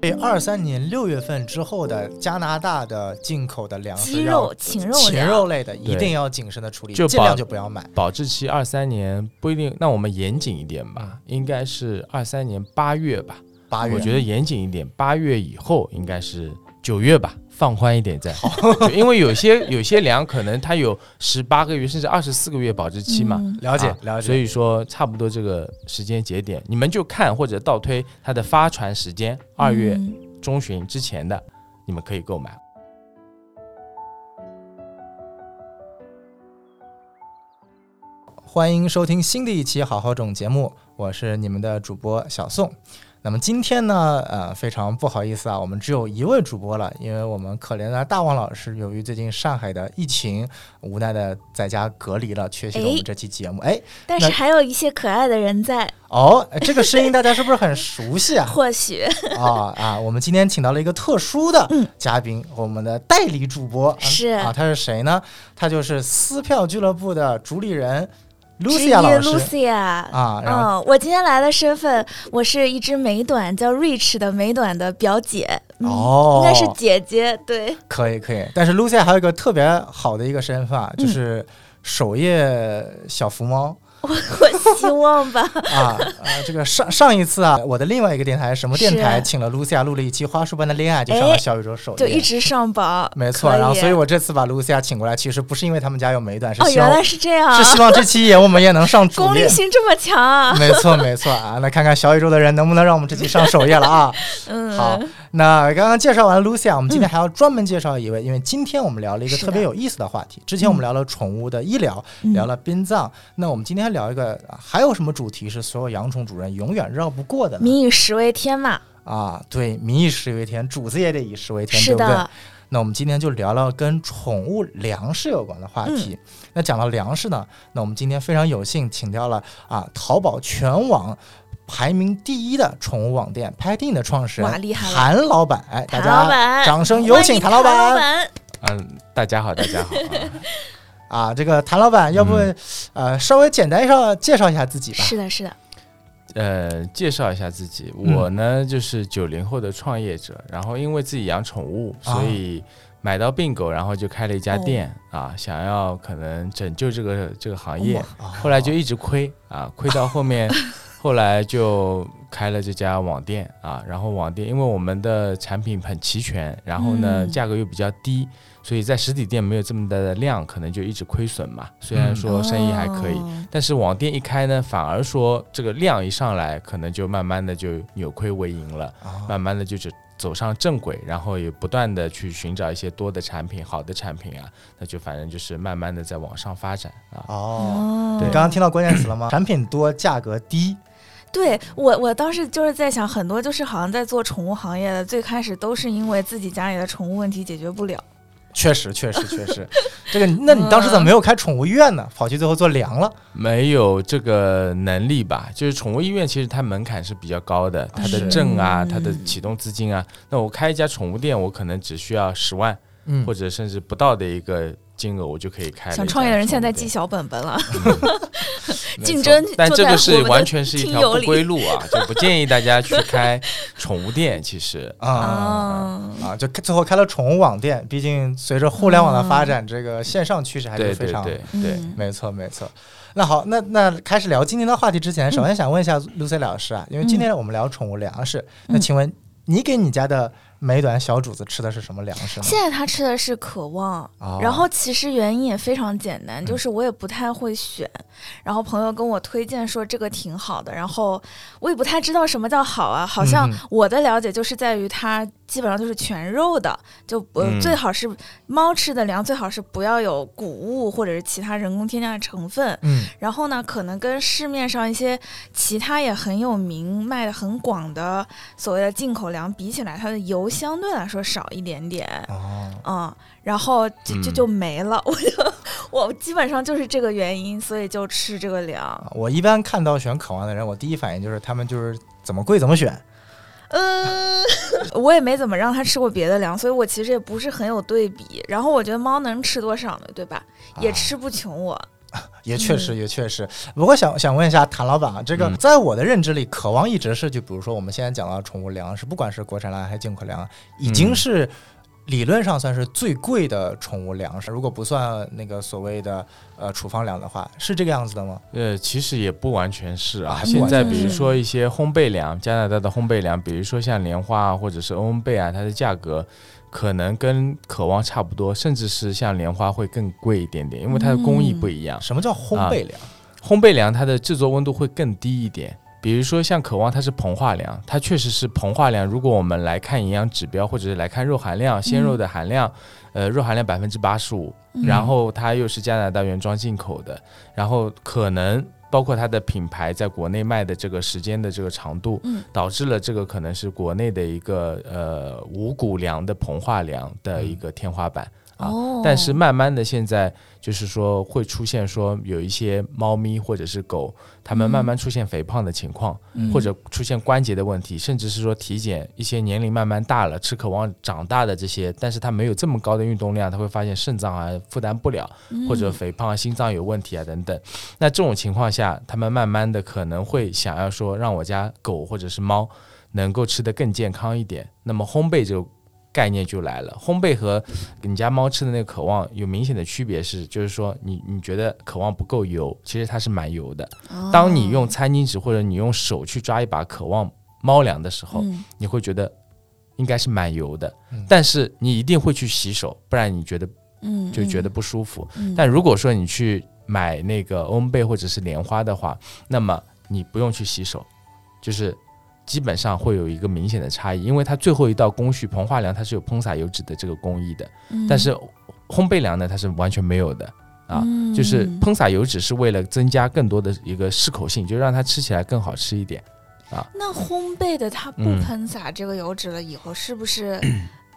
对，二三年六月份之后的加拿大的进口的粮食鸡肉、禽肉禽肉类的一定要谨慎的处理，就尽量就不要买。保质期二三年不一定，那我们严谨一点吧，应该是二三年八月吧。八月，我觉得严谨一点，八月以后应该是九月吧，放宽一点再。就因为有些 有些粮可能它有十八个月甚至二十四个月保质期嘛。嗯了解啊了解。所以说差不多这个时间节点，你们就看或者倒推它的发船时间，二月嗯中旬之前的，你们可以购买。欢迎收听新的一期《好好种》节目，我是你们的主播小宋。那么今天呢，呃，非常不好意思啊，我们只有一位主播了，因为我们可怜的大王老师由于最近上海的疫情，无奈的在家隔离了，缺席了我们哎这期节目。哎，但是还有一些可爱的人在，哦，这个声音大家是不是很熟悉啊？或许啊啊！我们今天请到了一个特殊的嗯嘉宾，我们的代理主播是啊，他是谁呢？他就是撕票俱乐部的主理人 Lucia 老师 Lucia。啊。嗯，我今天来的身份，我是一只美短叫 Rich 的美短的表姐，嗯哦，应该是姐姐，对，可以可以，但是 Lucia 还有一个特别好的一个身份就是首页小福猫。我 我希望吧，啊啊！这个上上一次啊，我的另外一个电台什么电台请了露西亚录了一期《花束般的恋爱》，就上了哎小宇宙首页，就一直上榜，没错。然后，所以我这次把露西亚请过来，其实不是因为他们家有美短，是哦，希望、原来是这样，是希望这期也我们也能上主页功利。心这么强啊，没错没错啊，那看看小宇宙的人能不能让我们这期上首页了啊？嗯，好，那刚刚介绍完了 Lucia，我们今天还要专门介绍一位，因为今天我们聊了一个特别有意思的话题。之前我们聊了宠物的医疗，嗯聊了殡葬，那我们今天聊一个，啊还有什么主题是所有养宠主人永远绕不过的呢？民以食为天嘛，啊，对，民以食为天，主子也得以食为天，对不对？那我们今天就聊聊跟宠物粮食有关的话题。嗯那讲到粮食呢，那我们今天非常有幸请到了啊，淘宝全网排名第一的宠物网店 Petin 的创始人哇厉害了。谭老板。哎，大家，掌声有请谭老板。板，嗯，大家好，大家好。啊 啊！这个谭老板，要不、嗯。呃稍微简单绍介绍一下自己吧？是的，是的，呃，介绍一下自己，嗯。我呢就是九零后的创业者，然后因为自己养宠物，啊。所以买到病狗，然后就开了一家哦。店、啊，想要可能拯救这个这个行业，哦。后来就一直亏啊，亏到后面，后来就开了这家网店啊，然后网店因为我们的产品很齐全，然后呢、嗯价格又比较低。所以在实体店没有这么大的量，可能就一直亏损嘛。虽然说生意还可以，哦但是网店一开呢，反而说这个量一上来，可能就慢慢的就扭亏为盈了，啊慢慢的就走走上正轨，然后也不断的去寻找一些多的产品、好的产品啊，那就反正就是慢慢的在往上发展啊。哦。哦你刚刚听到关键词了吗？产品多，价格低。对我，我当时就是在想，很多就是好像在做宠物行业的，最开始都是因为自己家里的宠物问题解决不了。确实，确实，确实，这个，那你当时怎么没有开宠物医院呢？跑去最后做凉了？没有这个能力吧？就是宠物医院其实它门槛是比较高的，它的证啊，嗯它的启动资金啊，那我开一家宠物店，我可能只需要十万，嗯或者甚至不到的一个金额，我就可以开想创业的人现在记小本本了。竞争但这个是完全是一条不归路啊，就不建议大家去开宠物店。其实，啊啊，啊，就最后开了宠物网店。毕竟随着互联网的发展，这个线上趋势还是非常。对对对，嗯没错，没错。那好，那那开始聊今天的话题之前，首先想问一下 Lucy 老师啊，因为今天我们聊宠物粮食，那嗯请问你给你家的美短小主子吃的是什么粮食呢？现在他吃的是渴望，哦。然后其实原因也非常简单，嗯。就是我也不太会选，然后朋友跟我推荐说这个挺好的，然后我也不太知道什么叫好啊，好像我的了解就是在于它基本上都是全肉的，就呃、嗯最好是猫吃的粮最好是不要有谷物或者是其他人工添加的成分，嗯然后呢，可能跟市面上一些其他也很有名、卖的很广的所谓的进口粮比起来，它的油相对来说少一点点。哦，嗯，然后就就嗯就没了，我就 我基本上就是这个原因，所以就吃这个粮。啊我一般看到选渴望的人，我第一反应就是他们就是怎么贵怎么选。嗯，我也没怎么让它吃过别的粮，所以我其实也不是很有对比。然后我觉得猫能吃多少呢，对吧？也啊吃不穷我。也确实，嗯也确实。不过想想问一下谭老板啊，这个嗯在我的认知里，渴望一直是就比如说我们现在讲到宠物粮食，不管是国产粮还是进口粮，已经嗯是理论上算是最贵的宠物粮食，如果不算那个所谓的呃处方粮的话，是这个样子的吗？呃，其实也不完全是啊。啊现在比如说一些烘焙粮，加拿大的烘焙粮，比如说像莲花啊，或者是欧恩贝啊，它的价格可能跟渴望差不多，甚至是像莲花会更贵一点点，因为它的工艺不一样。什么叫烘焙粮？烘焙粮它的制作温度会更低一点。比如说像渴望，它是膨化粮，它确实是膨化粮。如果我们来看营养指标，或者是来看肉含量、鲜肉的含量，呃，肉含量百分之八十五，嗯然后它又是加拿大原装进口的，然后可能包括它的品牌在国内卖的这个时间的这个长度，嗯导致了这个可能是国内的一个呃五谷粮的膨化粮的一个天花板。啊哦，但是慢慢的，现在就是说会出现说有一些猫咪或者是狗，它们慢慢出现肥胖的情况，嗯或者出现关节的问题，甚至是说体检一些年龄慢慢大了，吃渴望长大的这些，但是它没有这么高的运动量，它会发现肾脏啊负担不了，或者肥胖啊、心脏有问题啊等等。那这种情况下，他们慢慢的可能会想要说，让我家狗或者是猫能够吃得更健康一点。那么烘焙这个概念就来了，烘焙和你家猫吃的那个渴望有明显的区别是，就是说你你觉得渴望不够油，其实它是蛮油的。哦。当你用餐巾纸或者你用手去抓一把渴望猫粮的时候，嗯。你会觉得应该是蛮油的。嗯，但是你一定会去洗手，不然你觉得嗯就觉得不舒服。嗯。但如果说你去买那个欧恩贝或者是莲花的话，那么你不用去洗手，就是基本上会有一个明显的差异，因为它最后一道工序膨化粮它是有喷洒油脂的这个工艺的，嗯但是烘焙粮呢它是完全没有的。啊，嗯就是喷洒油脂是为了增加更多的一个适口性，就让它吃起来更好吃一点啊。那烘焙的它不嗯喷洒这个油脂了以后，是不是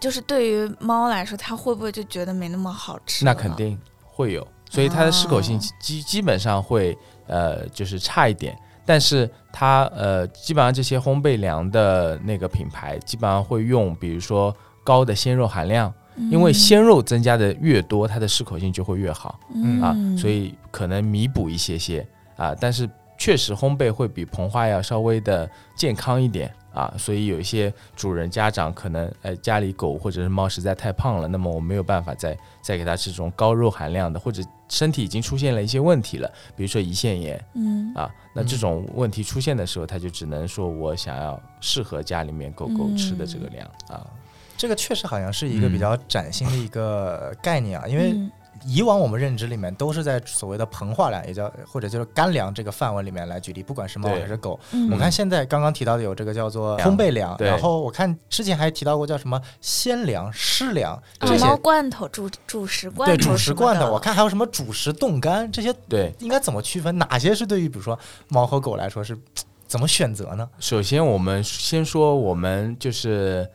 就是对于猫来说，它会不会就觉得没那么好吃？那肯。定会有，所以它的适口性哦基基本上会呃就是差一点，但是它呃基本上这些烘焙粮的那个品牌基本上会用比如说高的鲜肉含量，因为鲜肉增加的越多，它的适口性就会越好嗯啊，所以可能弥补一些些啊，但是确实烘焙会比膨化要稍微的健康一点。啊，所以有一些主人家长可能，呃，家里狗或者是猫实在太胖了，那么我没有办法再再给它吃这种高肉含量的，或者身体已经出现了一些问题了，比如说胰腺炎嗯啊，那这种问题出现的时候，它就只能说我想要适合家里面狗狗吃的这个量啊，这个确实好像是一个比较崭新的一个概念啊，因为嗯以往我们认知里面都是在所谓的膨化粮，也叫或者就是干粮这个范围里面来举例，不管是猫还是狗。嗯我看现在刚刚提到的有这个叫做烘焙粮，然后我看之前还提到过叫什么鲜粮、湿粮啊这些猫，罐头、主主食罐头对主食罐头，我看还有什么主食冻干，这些对。应该怎么区分？哪些是对于比如说猫和狗来说是怎么选择呢？首先，我们先说我们就是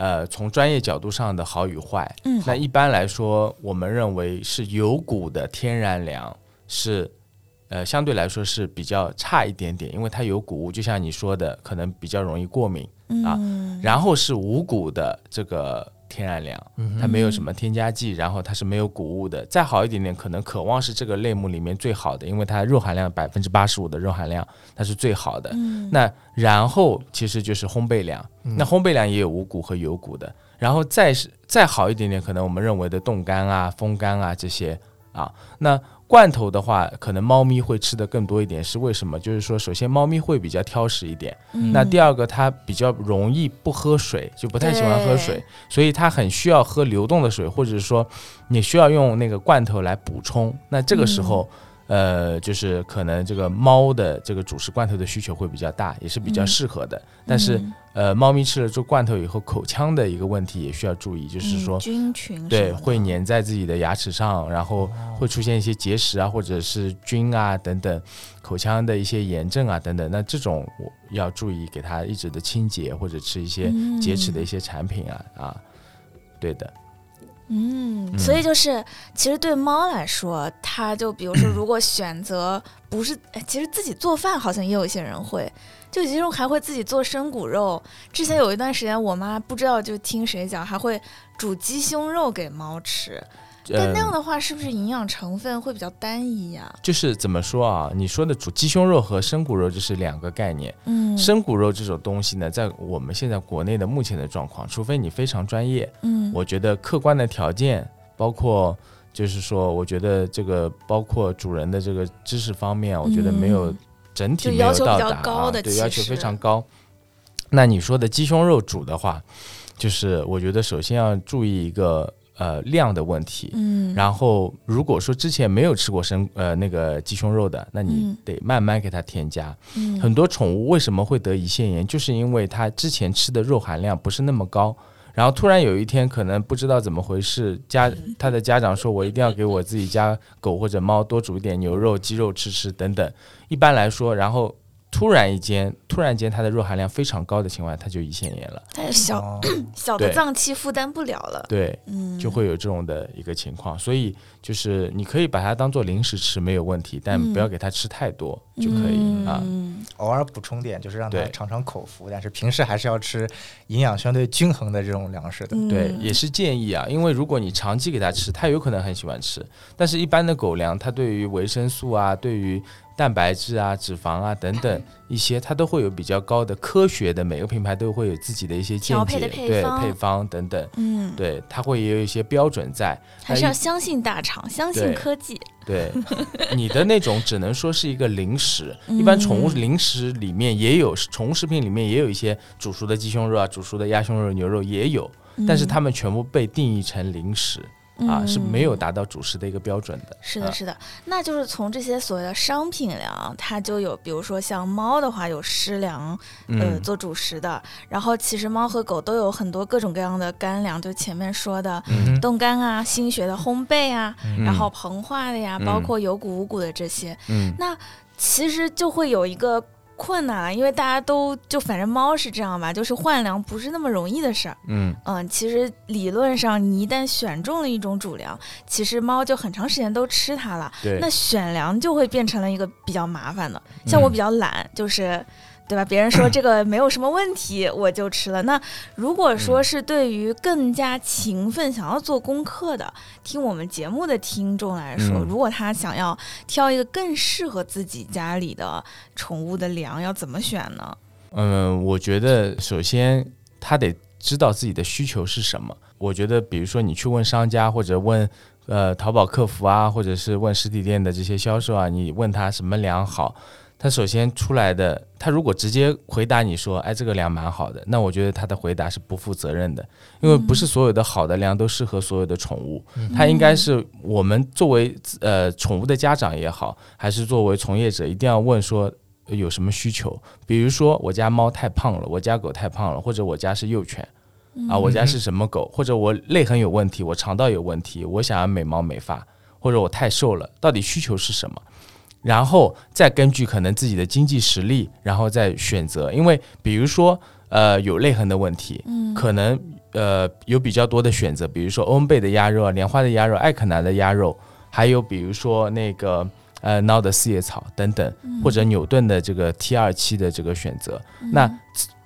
呃，从专业角度上的好与坏。嗯那一般来说，我们认为是有骨的天然粮是。呃，相对来说是比较差一点点，因为它有谷物，就像你说的，可能比较容易过敏。啊嗯然后是无骨的这个天然粮，它没有什么添加剂，然后它是没有谷物的。再好一点点，可能渴望是这个类目里面最好的，因为它肉含量百分之八十五的肉含量，它是最好的。嗯那然后其实就是烘焙粮，嗯那烘焙粮也有无谷和有谷的，然后再是再好一点点，可能我们认为的冻干啊、风干啊这些啊，那罐头的话，可能猫咪会吃的更多一点，是为什么？就是说，首先猫咪会比较挑食一点，嗯那第二个它比较容易不喝水，就不太喜欢喝水，所以它很需要喝流动的水，或者是说你需要用那个罐头来补充。那这个时候，呃，就是可能这个猫的这个主食罐头的需求会比较大，也是比较嗯适合的。但是嗯呃，猫咪吃了这罐头以后，口腔的一个问题也需要注意，就是说嗯。菌群对，会粘在自己的牙齿上，然后会出现一些结石啊，或者是菌啊等等，口腔的一些炎症啊等等。那这种我要注意给它一直的清洁，或者吃一些洁齿的一些产品啊、啊，对的，嗯，嗯所以就是，其实对猫来说，它就比如说，如果选择不是，哎其实自己做饭好像也有一些人会，就有些人还会自己做生骨肉。之前有一段时间，我妈不知道就听谁讲，还会煮鸡胸肉给猫吃。呃但那样的话，是不是营养成分会比较单一呀、就是怎么说啊？你说的煮鸡胸肉和生骨肉这是两个概念。嗯，生骨肉这种东西呢，在我们现在国内的目前的状况，除非你非常专业，嗯，我觉得客观的条件，包括就是说，我觉得这个包括主人的这个知识方面，我觉得没有嗯整体没有到要求比较达啊，对，高的其要求非常高。那你说的鸡胸肉煮的话，就是我觉得首先要注意一个呃量的问题，嗯，然后如果说之前没有吃过生呃那个鸡胸肉的，那你嗯。得慢慢给它添加。嗯。很多宠物为什么会得胰腺炎，就是因为它之前吃的肉含量不是那么高，然后突然有一天可能不知道怎么回事，家他的家长说我一定要给我自己家狗或者猫多煮一点牛肉、鸡肉吃吃等等。一般来说，然后突然一间突然间它的肉含量非常高的情况下，它就胰腺炎了，它有小、哦。小的脏器负担不了了，对，嗯，就会有这种的一个情况。所以就是你可以把它当做零食吃没有问题，但不要给它吃太多就可以啊。嗯偶尔补充点，就是让它尝尝口福，但是平时还是要吃营养相对均衡的这种粮食的。对，嗯也是建议啊，因为如果你长期给它吃，它有可能很喜欢吃，但是一般的狗粮，它对于维生素啊、对于蛋白质啊、脂肪啊等等 一些，它都会有比较高的科学的，每个品牌都会有自己的一些见解，对配方等等，嗯，对，它会也有一些标准在。还是要相信大厂，相信科技，对，你的那种只能说是一个零食，一般宠物嗯零食里面也有，宠物食品里面也有一些煮熟的鸡胸肉啊、煮熟的鸭胸肉、牛肉也有，但是它们全部被定义成零食。啊，是没有嗯达到主食的一个标准的。是的，啊。是的，那就是从这些所谓的商品粮，它就有，比如说像猫的话有湿粮，呃，嗯。做主食的，然后其实猫和狗都有很多各种各样的干粮，就前面说的嗯冻干啊、新学的烘焙啊，嗯。然后膨化的呀，嗯。包括有谷无谷的这些，嗯。那其实就会有一个困难了，因为大家都就反正猫是这样吧，就是换粮不是那么容易的事儿。嗯嗯，其实理论上你一旦选中了一种主粮，其实猫就很长时间都吃它了。对，那选粮就会变成了一个比较麻烦的。像我嗯比较懒，就是。对吧？别人说这个没有什么问题，我就吃了。那如果说嗯是对于更加勤奋、想要做功课的，听我们节目的听众来说，嗯如果他想要挑一个更适合自己家里的宠物的粮，要怎么选呢？嗯，我觉得首先他得知道自己的需求是什么。我觉得，比如说你去问商家或者问呃淘宝客服啊，或者是问实体店的这些销售啊，你问他什么粮好，他首先出来的，他如果直接回答你说，哎，这个粮蛮好的，那我觉得他的回答是不负责任的，因为不是所有的好的粮都适合所有的宠物，它应该是我们作为呃宠物的家长也好，还是作为从业者，一定要问说。呃有什么需求？比如说我家猫太胖了，我家狗太胖了，或者我家是幼犬啊，我家是什么狗，或者我泪痕有问题，我肠道有问题，我想要美毛美发，或者我太瘦了，到底需求是什么？然后再根据可能自己的经济实力，然后再选择。因为比如说，呃，有泪痕的问题，嗯可能呃有比较多的选择，比如说欧恩贝的鸭肉啊、莲花的鸭肉、艾肯南的鸭肉，还有比如说那个呃孬的四叶草等等，或者纽顿的这个 T 二七的这个选择。那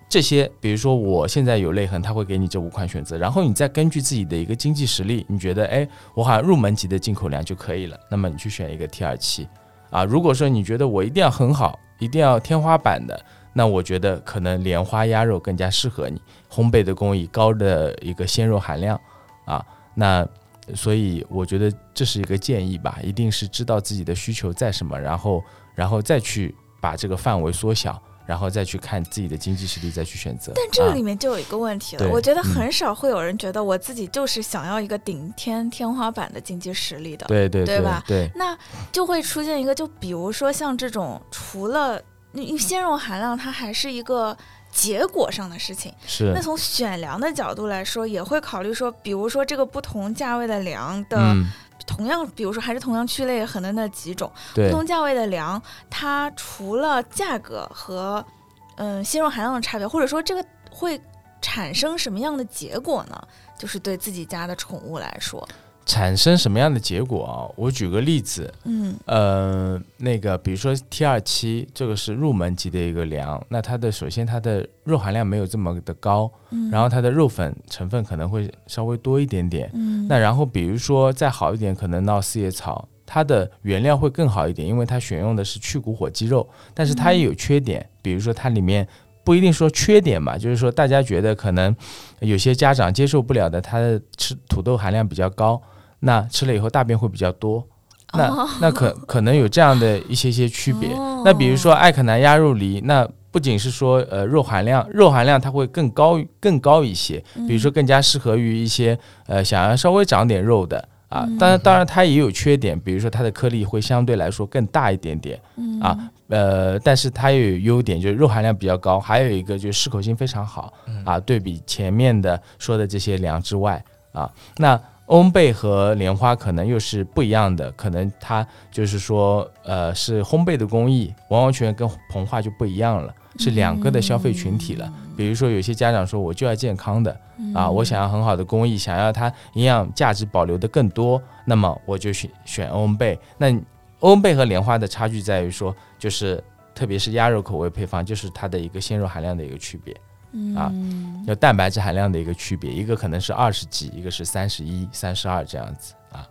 这些，比如说我现在有泪痕，他会给你这五款选择，然后你再根据自己的一个经济实力，你觉得哎，我好像入门级的进口粮就可以了，那么你去选一个 T 二七啊。如果说你觉得我一定要很好，一定要天花板的，那我觉得可能莲花鸭肉更加适合你，烘焙的工艺高的一个鲜肉含量啊，那。所以我觉得这是一个建议吧，一定是知道自己的需求在什么，然后然后再去把这个范围缩小，然后再去看自己的经济实力，再去选择。但这啊里面就有一个问题了，对我觉得嗯很少会有人觉得我自己就是想要一个顶天天花板的经济实力的。对对对对吧对，那就会出现一个，就比如说像这种，除了因为鲜肉含量，它还是一个结果上的事情。是那从选粮的角度来说，也会考虑说，比如说这个不同价位的粮的，嗯，同样，比如说还是同样区类可能那几种不同价位的粮，它除了价格和嗯鲜肉含量的差别，或者说这个会产生什么样的结果呢？就是对自己家的宠物来说，产生什么样的结果啊？我举个例子，嗯呃，那个比如说 T 二七，这个是入门级的一个粮，那它的首先它的肉含量没有这么的高，嗯，然后它的肉粉成分可能会稍微多一点点。嗯，那然后比如说再好一点，可能到四叶草，它的原料会更好一点，因为它选用的是去骨火鸡肉，但是它也有缺点，比如说它里面不一定说缺点吧，就是说大家觉得可能有些家长接受不了的，它的吃土豆含量比较高，那吃了以后大便会比较多。那那可可能有这样的一些些区别。哦那比如说艾可南鸭肉梨，那不仅是说呃肉含量，肉含量它会更高更高一些，比如说更加适合于一些呃想要稍微长点肉的啊。当然当然它也有缺点，比如说它的颗粒会相对来说更大一点点啊。呃，但是它也有优点，就是肉含量比较高，还有一个就是适口性非常好啊。对比前面的说的这些粮之外啊，那。欧贝和莲花可能又是不一样的，可能它就是说，呃，是烘焙的工艺，完完全全跟膨化就不一样了，是两个的消费群体了。比如说，有些家长说，我就要健康的啊，我想要很好的工艺，想要它营养价值保留的更多，那么我就选选欧贝。那欧贝和莲花的差距在于说，就是特别是鸭肉口味配方，就是它的一个鲜肉含量的一个区别。啊，有蛋白质含量的一个区别，一个可能是二十几，一个是三十一、三十二这样子啊，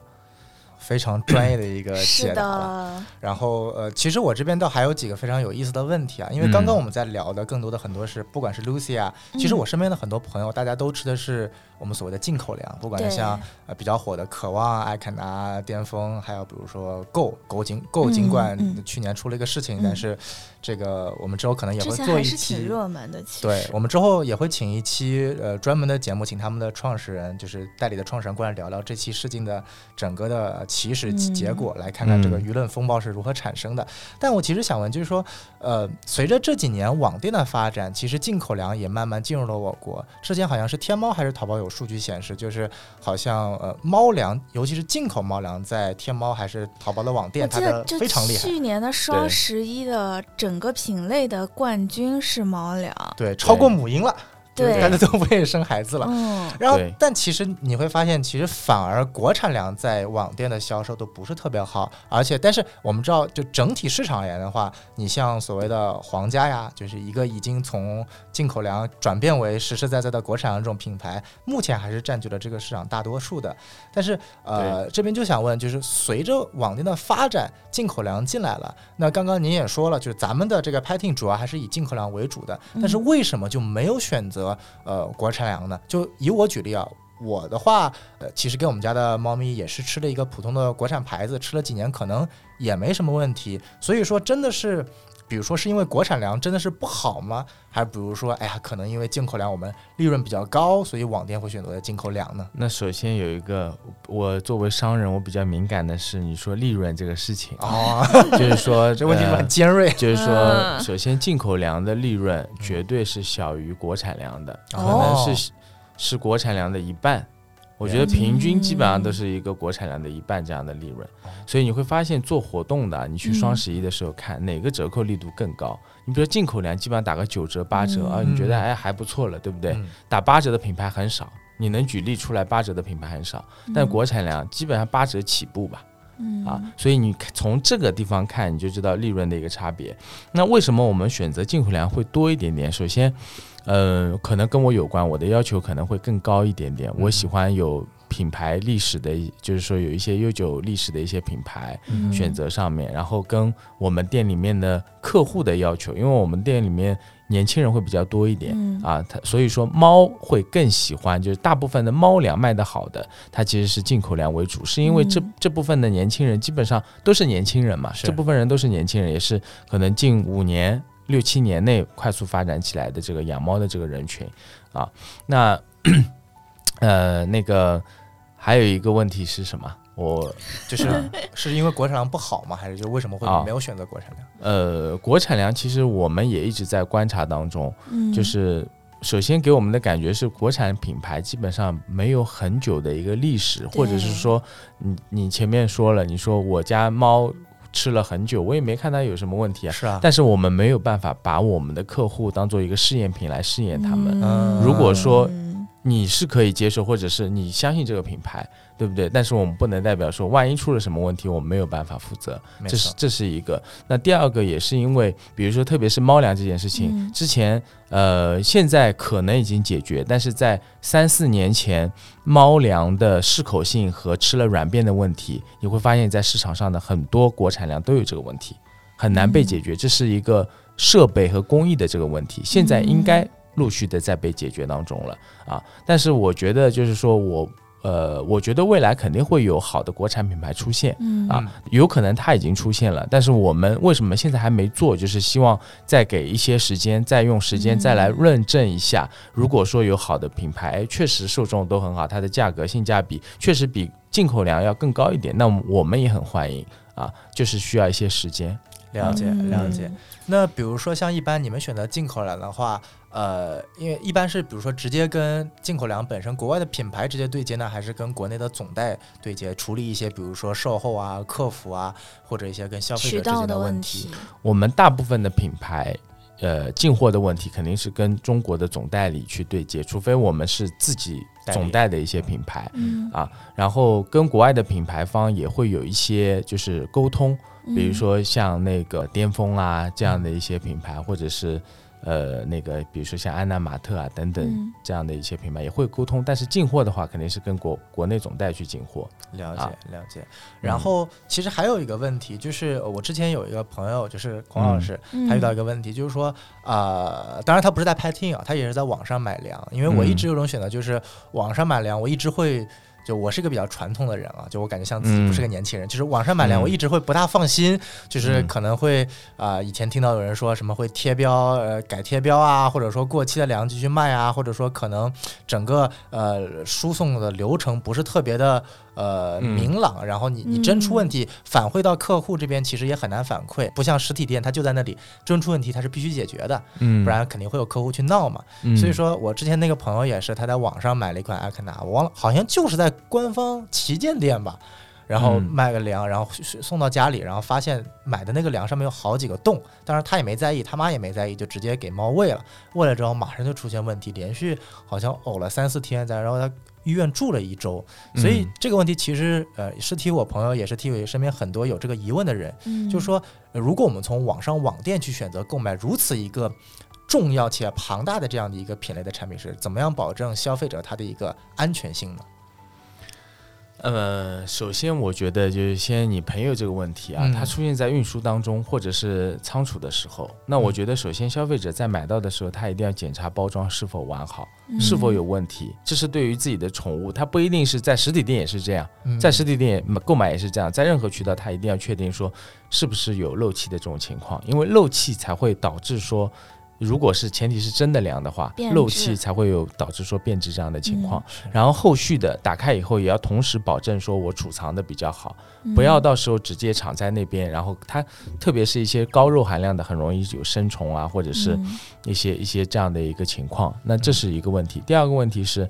非常专业的一个是解答了。然后呃，其实我这边倒还有几个非常有意思的问题啊，因为刚刚我们在聊的更多的很多是，不管是 Lucy 啊，其实我身边的很多朋友，大家都吃的是我们所谓的进口粮，不管是像呃比较火的渴望、爱肯啊、巅峰，还有比如说 Go Go 尽 Go 尽管去年出了一个事情，嗯但是这个我们之后可能也会做一期。热门的，对，我们之后也会请一期呃专门的节目，请他们的创始人，就是代理的创始人过来聊聊这期事情的整个的呃起始嗯结果，来看看这个嗯舆论风暴是如何产生的。但我其实想问，就是说，呃，随着这几年网店的发展，其实进口粮也慢慢进入了我国。之前好像是天猫还是淘宝有数据显示，就是好像呃猫粮，尤其是进口猫粮，在天猫还是淘宝的网店，它的非常厉害。去年的双十一的整个品类的冠军是猫粮，对，超过母婴了，就是对。大家都不愿意生孩子了。嗯，然后，但其实你会发现，其实反而国产粮在网店的销售都不是特别好，而且，但是我们知道，就整体市场而言的话，你像所谓的皇家呀，就是一个已经从进口粮转变为实实在在的国产粮这种品牌，目前还是占据了这个市场大多数的。但是，呃，这边就想问，就是随着网店的发展，进口粮进来了，那刚刚您也说了，就是咱们的这个 packing 主要还是以进口粮为主的，但是为什么就没有选择呃国产粮呢？就以我举例啊，我的话，呃，其实给我们家的猫咪也是吃了一个普通的国产牌子，吃了几年可能也没什么问题。所以说，真的是，比如说是因为国产粮真的是不好吗？还比如说，哎呀，可能因为进口粮我们利润比较高，所以网店会选择进口粮呢？那首先有一个，我作为商人，我比较敏感的是你说利润这个事情，哦，就是说 这问题很尖锐。就是说，嗯首先进口粮的利润绝对是小于国产粮的，可哦能是是国产粮的一半。我觉得平均基本上都是一个国产粮的一半这样的利润，所以你会发现做活动的，你去双十一的时候看哪个折扣力度更高。你比如说进口粮，基本上打个九折八折啊，你觉得哎还不错了，对不对？嗯打八折的品牌很少，你能举例出来八折的品牌很少，但国产粮基本上八折起步吧。嗯啊，所以你从这个地方看，你就知道利润的一个差别。那为什么我们选择进口粮会多一点点？首先，呃，可能跟我有关，我的要求可能会更高一点点。我喜欢有品牌历史的，就是说有一些悠久历史的一些品牌嗯选择上面，然后跟我们店里面的客户的要求，因为我们店里面年轻人会比较多一点。嗯啊，它所以说猫会更喜欢，就是大部分的猫粮卖得好的，它其实是进口粮为主，是因为这、嗯这部分的年轻人基本上都是年轻人嘛，这部分人都是年轻人，也是可能近五年六七年内快速发展起来的这个养猫的这个人群啊。那 呃那个还有一个问题是什么？我就是 是因为国产粮不好吗？还是就为什么会啊没有选择国产粮？呃国产粮其实我们也一直在观察当中，嗯就是首先给我们的感觉是，国产品牌基本上没有很久的一个历史，或者是说，你你前面说了，你说我家猫吃了很久，我也没看它有什么问题啊。是啊，但是我们没有办法把我们的客户当做一个试验品来试验他们。嗯如果说嗯你是可以接受，或者是你相信这个品牌，对不对？但是我们不能代表说，万一出了什么问题，我们没有办法负责。这是这是一个。那第二个也是因为，比如说，特别是猫粮这件事情，嗯之前呃，现在可能已经解决，但是在三四年前，猫粮的适口性和吃了软便的问题，你会发现在市场上的很多国产粮都有这个问题，很难被解决。这是一个设备和工艺的这个问题，现在应该陆续的在被解决当中了啊。但是我觉得，就是说我呃，我觉得未来肯定会有好的国产品牌出现。嗯啊，有可能它已经出现了，但是我们为什么现在还没做？就是希望再给一些时间，再用时间再来嗯论证一下。如果说有好的品牌，哎确实受众都很好，它的价格性价比确实比进口粮要更高一点，那我们也很欢迎啊，就是需要一些时间。了解嗯了解。那比如说像一般你们选择进口粮的话，呃，因为一般是比如说直接跟进口粮本身国外的品牌直接对接呢，还是跟国内的总代对接，处理一些比如说售后啊、客服啊，或者一些跟消费者之间的问题，我们大部分的品牌。呃，进货的问题肯定是跟中国的总代理去对接，除非我们是自己总代的一些品牌，嗯。啊，然后跟国外的品牌方也会有一些就是沟通，比如说像那个巅峰啊这样的一些品牌，或者是呃那个比如说像安娜玛特啊等等嗯这样的一些品牌也会沟通，但是进货的话肯定是跟国国内总代去进货。了解啊了解。然后其实还有一个问题，就是呃我之前有一个朋友，就是孔老师，嗯他遇到一个问题，就是说，呃，当然他不是在拍听啊，他也是在网上买粮，因为我一直有种选择，就是网上买粮，我一直会。就我是一个比较传统的人啊，就我感觉像自己不是个年轻人，就是网上买粮，嗯。我一直会不大放心，就是嗯。可能会啊、以前听到有人说什么会贴标，呃，改贴标啊，或者说过期的粮继续卖啊，或者说可能整个呃输送的流程不是特别的呃嗯明朗，然后你你真出问题，反馈到客户这边其实也很难反馈，不像实体店，它就在那里，真出问题它是必须解决的，嗯不然肯定会有客户去闹嘛。嗯所以说我之前那个朋友也是，他在网上买了一款艾肯纳，我忘了，好像就是在官方旗舰店吧。然后嗯卖个粮，然后送到家里，然后发现买的那个粮上面有好几个洞，当然他也没在意，他妈也没在意，就直接给猫喂了。喂了之后马上就出现问题，连续好像呕了三四天，再然后他医院住了一周。所以嗯这个问题其实呃是替我朋友，也是替我身边很多有这个疑问的人，嗯就是说，呃如果我们从网上网店去选择购买如此一个重要且庞大的这样的一个品类的产品时，怎么样保证消费者他的一个安全性呢？呃，首先我觉得就是先你朋友这个问题啊，嗯它出现在运输当中或者是仓储的时候，那我嗯觉得首先消费者在买到的时候，他一定要检查包装是否完好，嗯是否有问题。这是对于自己的宠物，它不一定是在实体店也是这样，嗯在实体店购买也是这样，在任何渠道，它一定要确定说是不是有漏气的这种情况，因为漏气才会导致说。如果是前提是真的凉的话漏气才会有导致说变质这样的情况。是然后后续的打开以后，也要同时保证说我储藏的比较好，嗯不要到时候直接藏在那边，然后它特别是一些高肉含量的，很容易有生虫啊，或者是嗯一些一些这样的一个情况。那这是一个问题。第二个问题是，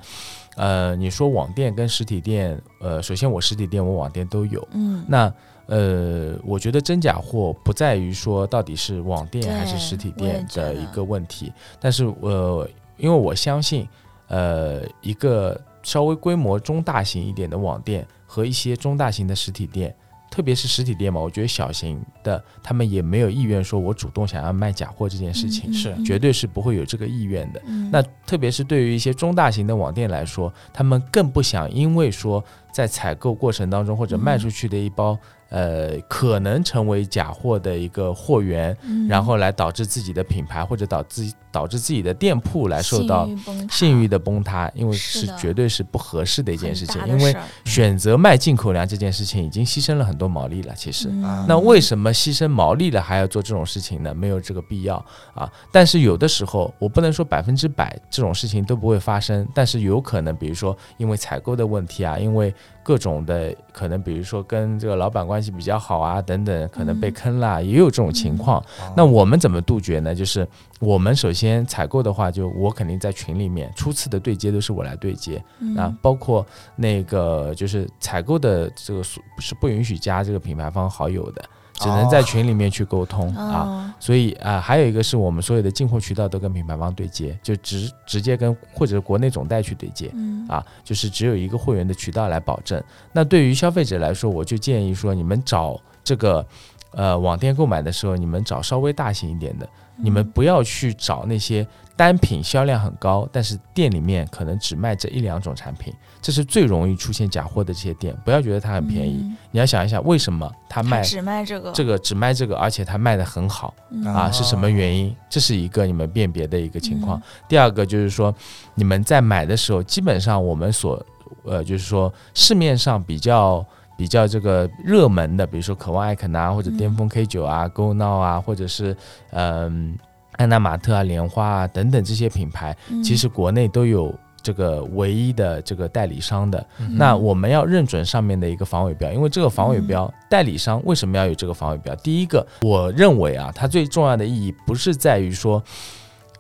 呃，你说网店跟实体店，呃，首先我实体店我网店都有，嗯那呃，我觉得真假货不在于说到底是网店还是实体店的一个问题，但是呃，因为我相信，呃，一个稍微规模中大型一点的网店和一些中大型的实体店。特别是实体店嘛，我觉得小型的他们也没有意愿说，我主动想要卖假货这件事情，嗯是绝对是不会有这个意愿的。嗯那特别是对于一些中大型的网店来说，他们更不想因为说在采购过程当中或者卖出去的一包、呃可能成为假货的一个货源，嗯然后来导致自己的品牌或者导致导致自己的店铺来受到信誉的崩塌，因为是绝对是不合适的一件事情，因为选择卖进口粮这件事情已经牺牲了很多毛利了，其实。嗯那为什么牺牲毛利了还要做这种事情呢？没有这个必要啊。但是有的时候，我不能说百分之百这种事情都不会发生，但是有可能，比如说因为采购的问题啊，因为各种的可能，比如说跟这个老板关系比较好啊，等等，可能被嗯坑啦，也有这种情况。哦那我们怎么杜绝呢？就是我们首先采购的话，就我肯定在群里面，初次的对接都是我来对接。嗯啊，包括那个就是采购的这个是是不允许加这个品牌方好友的，只能在群里面去沟通、啊。哦所以啊、还有一个是我们所有的进货渠道都跟品牌方对接，就直直接跟或者国内总代去对接。嗯啊，就是只有一个货源的渠道来保证。那对于消费者来说，我就建议说，你们找这个呃网店购买的时候，你们找稍微大型一点的，你们不要去找那些单品销量很高，但是店里面可能只卖这一两种产品，这是最容易出现假货的这些店。不要觉得它很便宜，嗯你要想一想为什么它卖只卖这个这个只卖这个，而且它卖的很好。嗯啊，哦是什么原因？这是一个你们辨别的一个情况。嗯第二个就是说，你们在买的时候，基本上我们所呃，就是说市面上比较比较这个热门的，比如说渴望艾肯啊，或者嗯巅峰 K 九啊、Go Now 啊，或者是嗯、安娜玛特啊、莲花啊等等这些品牌，嗯其实国内都有。这个唯一的这个代理商的，嗯那我们要认准上面的一个防伪标，因为这个防伪标，嗯代理商为什么要有这个防伪标？第一个，我认为啊，它最重要的意义不是在于说，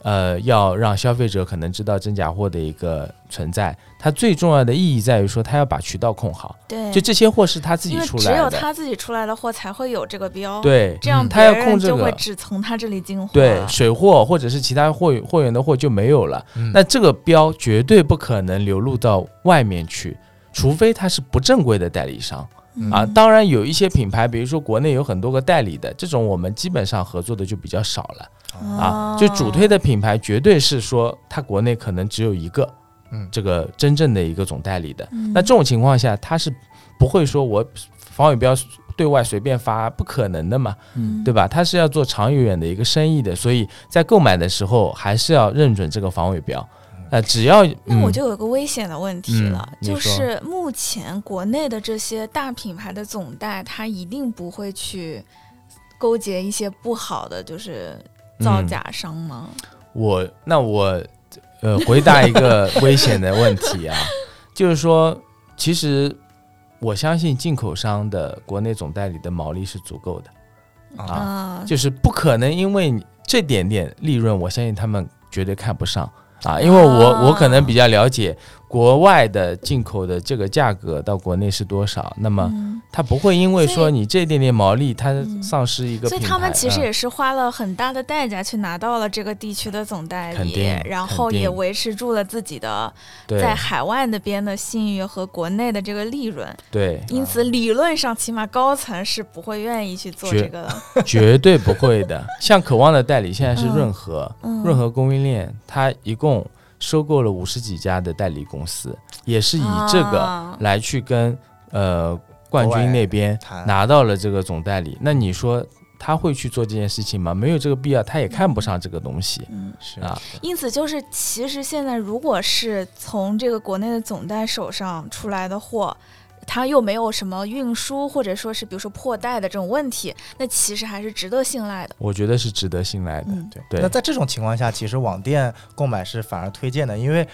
呃，要让消费者可能知道真假货的一个存在，它最重要的意义在于说，它要把渠道控好，对，就这些货是他自己出来的，只有他自己出来的货才会有这个标，，对。这样嗯他要控这个就会只从他这里进货，对水货或者是其他货货源的货就没有了，嗯。那这个标绝对不可能流入到外面去，除非他是不正规的代理商。嗯。啊，当然有一些品牌，比如说国内有很多个代理的，这种我们基本上合作的就比较少了啊。就主推的品牌，绝对是说它国内可能只有一个，嗯这个真正的一个总代理的。嗯那这种情况下，它是不会说我防伪标对外随便发，不可能的嘛，嗯对吧？它是要做长远的一个生意的，所以在购买的时候还是要认准这个防伪标。呃，只要嗯那我就有个危险的问题了，就是目前国内的这些大品牌的总代，他一定不会去勾结一些不好的，就是造嗯。假商吗？我那我呃回答一个危险的问题啊，就是说，其实我相信进口商的国内总代理的毛利是足够的，啊，啊，就是不可能因为这点点利润，我相信他们绝对看不上。啊，因为我啊。我可能比较了解国外的进口的这个价格到国内是多少，那么它不会因为说你这一点点毛利，它嗯丧失一个所以他们其实嗯也是花了很大的代价去拿到了这个地区的总代理然后也维持住了自己的在海外那边的信誉和国内的这个利润。对，因此，理论上起码高层是不会愿意去做这个的。绝对不会的。像渴望的代理现在是嗯。润和，嗯。润和供应链，它一共收购了五十几家的代理公司，也是以这个啊来去跟呃冠军那边拿到了这个总代理。那你说他会去做这件事情吗？没有这个必要，他也看不上这个东西嗯，是啊。因此就是，其实现在如果是从这个国内的总代手上出来的货，它又没有什么运输或者说是比如说破袋的这种问题，那其实还是值得信赖的。我觉得是值得信赖的。嗯，对。对那在这种情况下，其实网店购买是反而推荐的，因为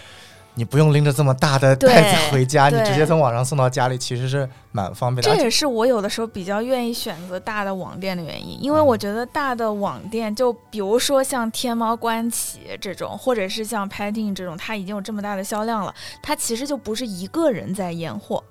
你不用拎着这么大的袋子回家，你直接从网上送到家里，其实是蛮方便的。而且这也是我有的时候比较愿意选择大的网店的原因，因为嗯我觉得大的网店，就比如说像天猫、官旗这种，或者是像 Paiting 这种，它已经有这么大的销量了，它其实就不是一个人在验货。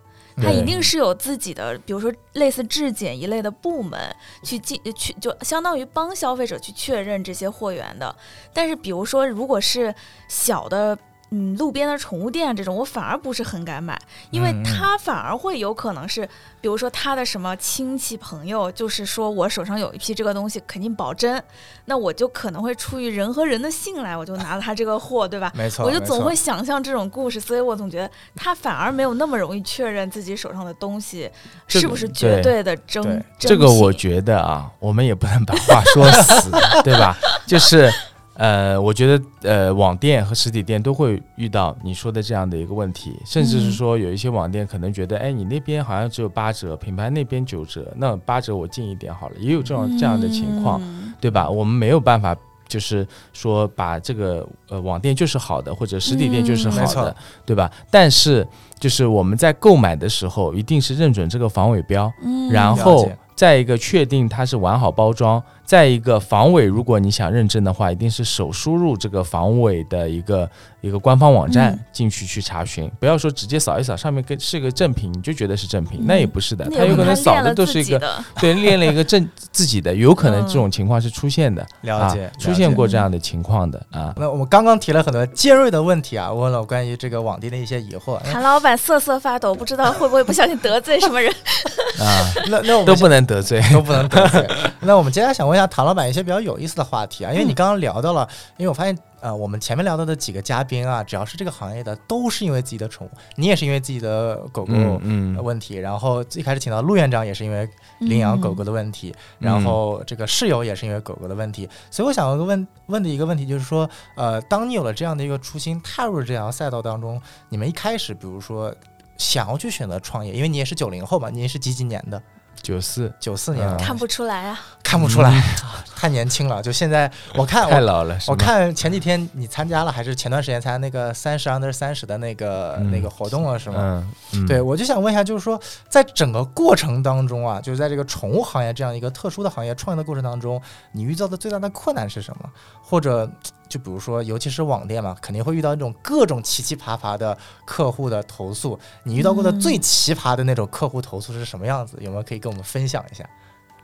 它一定是有自己的，比如说类似质检一类的部门去进去，就相当于帮消费者去确认这些货源的。但是，比如说如果是小的。嗯，路边的宠物店这种，我反而不是很敢买，因为嗯嗯它反而会有可能是，比如说他的什么亲戚朋友，就是说我手上有一批这个东西，肯定保真，那我就可能会出于人和人的信赖，我就拿了他这个货，对吧？没错，我就总会想象这种故事，所以我总觉得他反而没有那么容易确认自己手上的东西是不是绝对的真这个我觉得啊，我们也不能把话说死，对吧？就是呃，我觉得呃，网店和实体店都会遇到你说的这样的一个问题，甚至是嗯说有一些网店可能觉得，哎，你那边好像只有八折，品牌那边九折，那八折我进一点好了，也有这种这样的情况，嗯对吧？我们没有办法。就是说，把这个呃网店就是好的，或者实体店就是嗯好的，对吧？但是就是我们在购买的时候，一定是认准这个防伪标，嗯然后再一个确定它是完好包装，再一个防伪，如果你想认证的话，一定是手输入这个防伪的一个一个官方网站嗯进去去查询，不要说直接扫一扫上面跟是个正品，你就觉得是正品，嗯那也不是的，那它有可能扫的都是一个 对练了一个正 自己的，有可能这嗯种情况是出现的，了解啊，出现过这样的情况的啊。那我们刚刚提了很多尖锐的问题啊，问了关于这个网店的一些疑惑。哎韩老板瑟瑟发抖，不知道会不会不小心得罪什么人。啊，那那我们都不能得罪。都不能得罪。那我们接下来想问一下唐老板一些比较有意思的话题啊，因为你刚刚聊到了，因为我发现呃，我们前面聊到的几个嘉宾啊，只要是这个行业的，都是因为自己的宠物，你也是因为自己的狗狗嗯问题，然后最开始请到陆院长也是因为领养狗狗的问题，嗯然后这个室友也是因为狗狗的问题，所以我想问问的一个问题就是说，呃，当你有了这样的一个初心，踏入了这条赛道当中，你们一开始比如说想要去选择创业，因为你也是九零后嘛，你也是几几年的？九四。九四年，嗯。看不出来啊，看不出来，太年轻了。就现在，我看我太老了，我看前几天你参加了，还是前段时间参加那个三十 under 三十的那个、嗯那个活动了，是吗？对，我就想问一下，就是说，在整个过程当中啊，就是在这个宠物行业这样一个特殊的行业创业的过程当中，你遇到的最大的困难是什么？或者 就比如说，尤其是网店嘛，肯定会遇到那种各种奇奇葩葩的客户的投诉。你遇到过的嗯最奇葩的那种客户投诉是什么样子？有没有可以跟我们分享一下？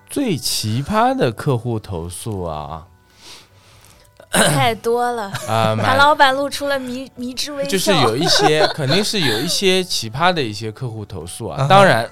最奇葩的客户投诉啊太多了。啊，韩老板露出了迷迷之微笑。就是有一些 肯定是有一些奇葩的一些客户投诉啊。当然，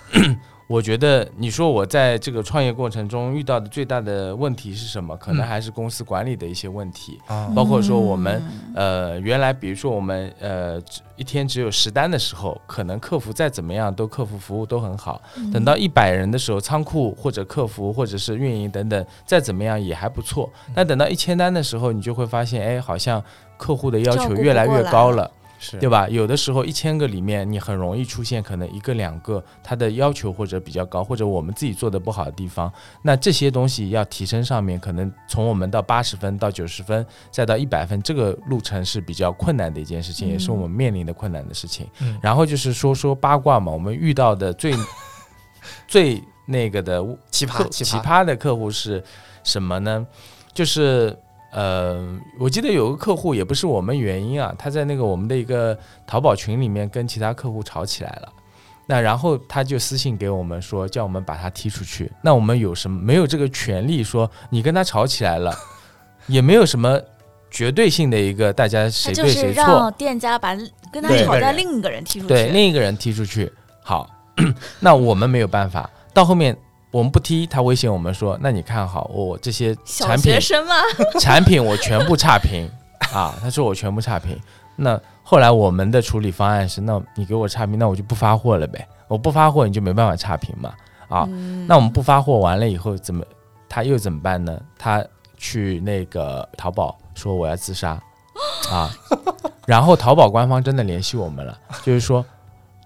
我觉得你说我在这个创业过程中遇到的最大的问题是什么？可能嗯还是公司管理的一些问题。啊包括说我们嗯呃，原来比如说我们呃一天只有十单的时候，可能客服再怎么样都客服服务都很好。嗯等到一百人的时候，仓库或者客服或者是运营等等再怎么样也还不错。嗯那等到一千单的时候，你就会发现，哎，好像客户的要求越来越高了。是对吧？有的时候一千个里面，你很容易出现可能一个两个他的要求或者比较高，或者我们自己做的不好的地方。那这些东西要提升上面，可能从我们到八十分到九十分，再到一百分，这个路程是比较困难的一件事情，也是我们面临的困难的事情。嗯然后就是说说八卦嘛，我们遇到的最 最那个的奇葩奇奇葩的客户是什么呢？就是呃，我记得有个客户也不是我们原因啊，他在那个我们的一个淘宝群里面跟其他客户吵起来了。那然后他就私信给我们说，叫我们把他踢出去。那我们有什么没有这个权利说你跟他吵起来了，也没有什么绝对性的一个大家他谁对就是谁错。让店家把跟他吵架另一个人踢出去。对另一个人踢出去。好，那我们没有办法。到后面我们不踢，他威胁我们说：“那你看好我这些产品学生嘛，产品我全部差评啊。”他说我全部差评。那后来我们的处理方案是：那你给我差评，那我就不发货了呗。我不发货，你就没办法差评嘛。啊，嗯那我们不发货完了以后怎么？他又怎么办呢？他去那个淘宝说我要自杀啊，然后淘宝官方真的联系我们了，就是说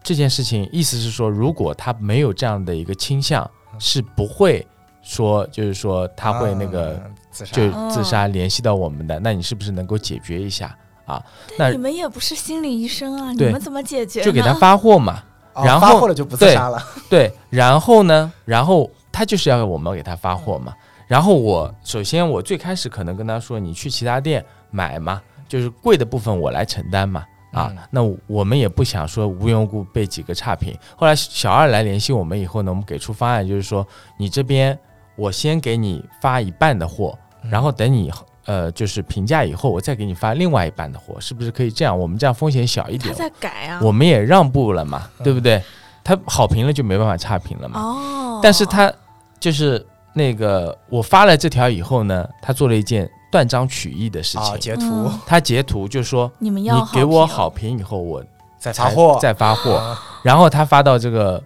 这件事情意思是说，如果他没有这样的一个倾向，是不会说就是说他会那个啊自杀就自杀联系到我们的。那你是不是能够解决一下啊？那你们也不是心理医生啊，你们怎么解决？就给他发货嘛。哦然后发货了就不自杀了，对，然后呢，然后他就是要我们给他发货嘛。然后我首先我最开始可能跟他说，你去其他店买嘛，就是贵的部分我来承担嘛。啊，嗯那我们也不想说无缘无故被几个差评。后来小二来联系我们以后呢，我们给出方案，就是说你这边我先给你发一半的货，嗯然后等你呃就是评价以后，我再给你发另外一半的货，是不是可以这样？我们这样风险小一点，他在改啊。我们也让步了嘛，嗯对不对？他好评了就没办法差评了嘛。哦，但是他就是那个我发了这条以后呢，他做了一件断章取义的事啊，情。截图嗯他截图就说你们要你给我好好评以后，我再发货，再发货，啊然后他发到这个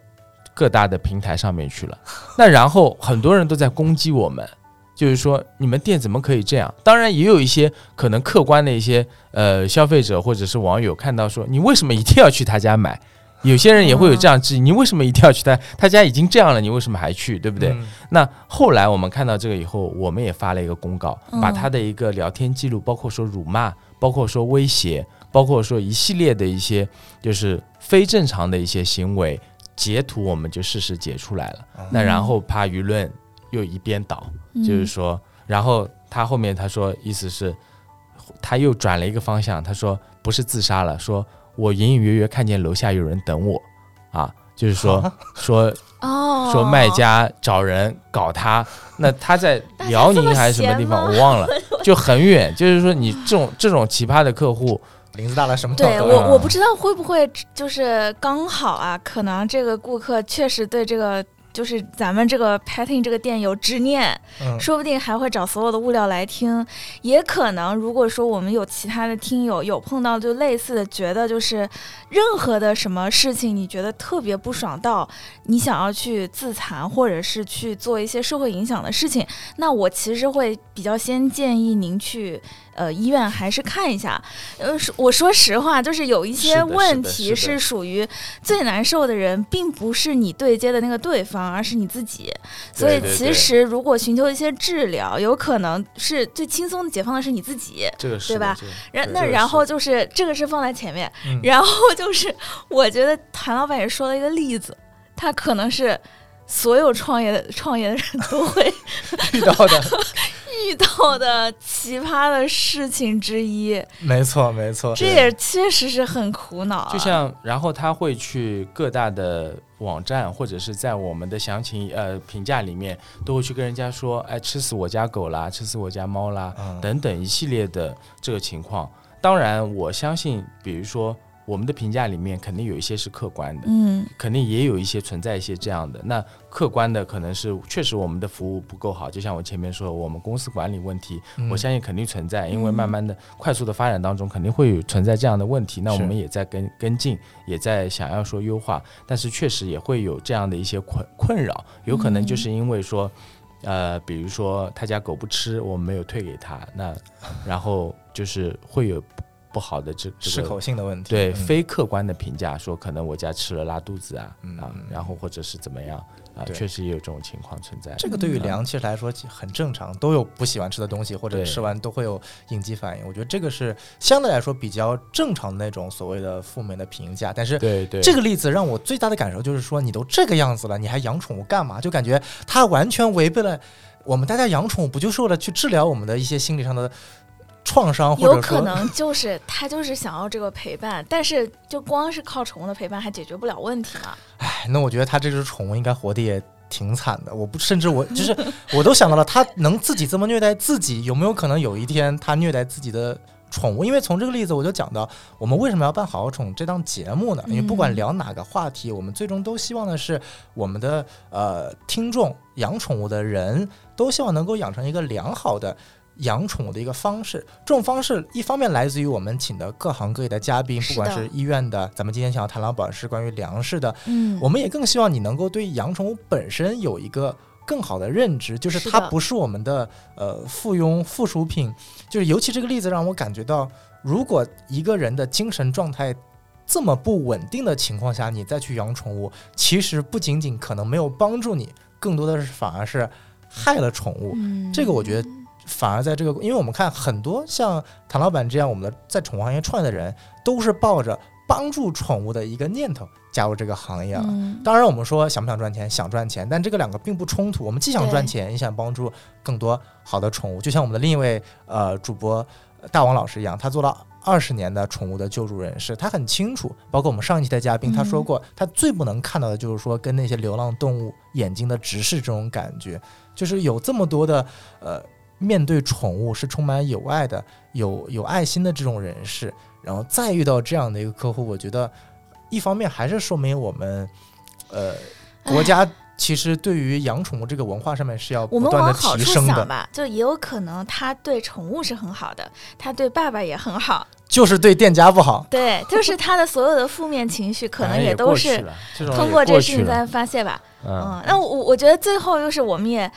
各大的平台上面去了。那然后很多人都在攻击我们，就是说你们店怎么可以这样？当然也有一些可能客观的一些呃消费者或者是网友看到说你为什么一定要去他家买？有些人也会有这样质疑，你为什么一定要去他他家已经这样了，你为什么还去？对不对？嗯那后来我们看到这个以后，我们也发了一个公告，嗯把他的一个聊天记录，包括说辱骂，包括说威胁，包括说一系列的一些就是非正常的一些行为，截图我们就事实截出来了。嗯那然后怕舆论又一边倒，就是说，然后他后面他说意思是，他又转了一个方向，他说不是自杀了，说我隐隐约约看见楼下有人等我，啊，就是说 说哦，说卖家找人搞他，那他在辽宁还是什么地方我忘了，就很远，就是说你这种这种奇葩的客户，林子大了什么都对有我我不知道会不会就是刚好啊，可能这个顾客确实对这个。就是咱们这个 Patting 这个店有执念，嗯。说不定还会找所有的物料来听，也可能如果说我们有其他的听友有碰到就类似的，觉得就是任何的什么事情你觉得特别不爽到你想要去自残或者是去做一些社会影响的事情，那我其实会比较先建议您去呃医院还是看一下。呃，说我说实话，就是有一些问题是属于最难受的人，并不是你对接的那个对方，而是你自己。所以其实如果寻求一些治疗，有可能是最轻松的解放的是你自己。这个是对吧然那然后就是这个是放在前面，嗯然后就是我觉得谭老板也说了一个例子，他可能是所有创业的创业的人都会 遇到的，遇到的奇葩的事情之一，没错没错，这也确实是很苦恼、啊。就像，然后他会去各大的网站，或者是在我们的详情呃评价里面，都会去跟人家说，哎，吃死我家狗啦，吃死我家猫啦，嗯等等一系列的这个情况。当然，我相信，比如说我们的评价里面，肯定有一些是客观的，嗯肯定也有一些存在一些这样的。那客观的可能是确实我们的服务不够好，就像我前面说，我们公司管理问题，嗯我相信肯定存在，因为嗯慢慢的、快速的发展当中，肯定会有存在这样的问题。那我们也在跟跟进，也在想要说优化，但是确实也会有这样的一些困困扰，有可能就是因为说。呃，比如说他家狗不吃，我们没有退给他，那然后就是会有不不好的这这适个口性的问题，对嗯非客观的评价，说可能我家吃了拉肚子啊啊然后或者是怎么样啊，确实也有这种情况存在。这个对于嗯凉其实来说很正常，都有不喜欢吃的东西，或者吃完都会有应激反应。我觉得这个是相对来说比较正常的那种所谓的负面的评价。但是对对，这个例子让我最大的感受就是说，你都这个样子了，你还养宠物干嘛？就感觉它完全违背了我们大家养宠物不就是为了去治疗我们的一些心理上的创伤，或有者有可能就是他就是想要这个陪伴，但是就光是靠宠物的陪伴还解决不了问题嘛。哎，那我觉得他这只宠物应该活得也挺惨的。我不，甚至我就是我都想到了，他能自己这么虐待自己，有没有可能有一天他虐待自己的宠物？因为从这个例子我就讲到，我们为什么要办好好宠这档节目呢？因为不管嗯聊哪个话题，我们最终都希望的是我们的呃听众养宠物的人都希望能够养成一个良好的。养宠物的一个方式，这种方式一方面来自于我们请的各行各业的嘉宾，不管是医院的，咱们今天想要谈老板是关于粮食的，嗯。我们也更希望你能够对养宠物本身有一个更好的认知，就是它不是我们的呃附庸附属品。就是尤其这个例子让我感觉到，如果一个人的精神状态这么不稳定的情况下，你再去养宠物，其实不仅仅可能没有帮助你，更多的是反而是害了宠物。嗯。这个我觉得反而在这个，因为我们看很多像谭老板这样，我们的在宠物行业创业的人，都是抱着帮助宠物的一个念头加入这个行业了。嗯当然，我们说想不想赚钱，想赚钱，但这个两个并不冲突。我们既想赚钱，也想帮助更多好的宠物。就像我们的另一位呃主播呃大王老师一样，他做了二十年的宠物的救助人士，他很清楚。包括我们上一期的嘉宾，他说过，他最不能看到的就是说跟那些流浪动物眼睛的直视这种感觉，就是有这么多的呃面对宠物是充满友爱的、有有爱心的这种人士，然后再遇到这样的一个客户，我觉得一方面还是说明我们呃国家其实对于养宠物这个文化上面是要我们不断的提升的，想吧，就也有可能他对宠物是很好的，他对爸爸也很好，就是对店家不好。对，就是他的所有的负面情绪可能也都是通过这事情在发泄吧。嗯。嗯，那我我觉得最后就是我们也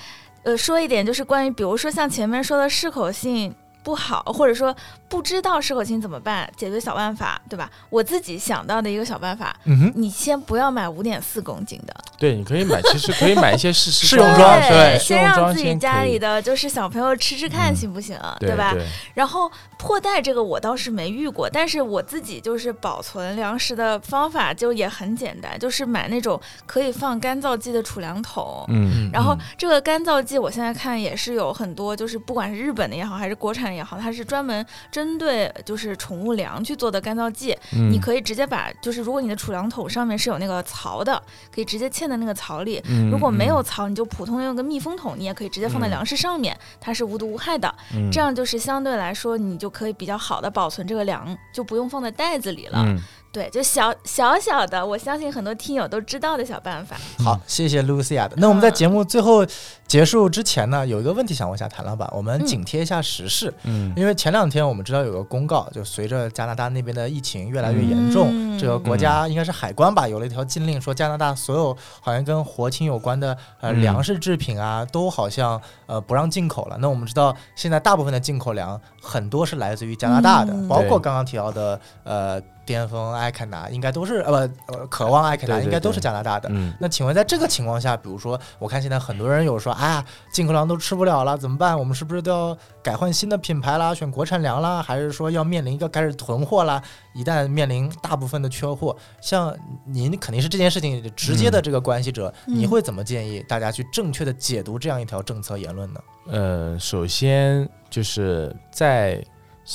呃说一点，就是关于比如说像前面说的适口性不好，或者说不知道适口性怎么办，解决小办法，对吧？我自己想到的一个小办法，嗯哼，你先不要买五点四公斤的，对，你可以买，其实可以买一些试 试试用装对先让自己家里的就是小朋友吃吃看嗯行不行，对吧？对然后破袋这个我倒是没遇过，但是我自己就是保存粮食的方法就也很简单，就是买那种可以放干燥剂的储粮桶。嗯，然后嗯这个干燥剂，我现在看也是有很多，就是不管是日本的也好，还是国产的也好，它是专门针对就是宠物粮去做的干燥剂。嗯你可以直接把，就是如果你的储粮桶上面是有那个槽的，可以直接嵌在那个槽里。嗯如果没有嗯槽，你就普通用个密封桶，你也可以直接放在嗯粮食上面，它是无毒无害的。嗯这样就是相对来说，你就可以比较好的保存这个粮，就不用放在袋子里了。对，就小小小的，我相信很多听友都知道的小办法。好，谢谢 Lucia 的。那我们在节目最后结束之前呢，有一个问题想问一下谭老板，我们嗯。紧贴一下时事，嗯。因为前两天我们知道有个公告，就随着加拿大那边的疫情越来越严重，嗯这个国家应该是海关吧，有了一条禁令，说加拿大所有好像跟活禽有关的呃嗯。粮食制品啊，都好像呃不让进口了。那我们知道现在大部分的进口粮很多是来自于加拿大的，嗯。包括刚刚提到的呃巅峰艾肯达，应该都是呃不呃渴望艾肯达，应该都是加拿大的。嗯那请问，在这个情况下，比如说，我看现在很多人有说，哎呀，进口粮都吃不了了，怎么办？我们是不是都要改换新的品牌啦，选国产粮啦？还是说要面临一个开始囤货啦？一旦面临大部分的缺货，像您肯定是这件事情直接的这个关系者，嗯你会怎么建议大家去正确的解读这样一条政策言论呢？呃，首先就是在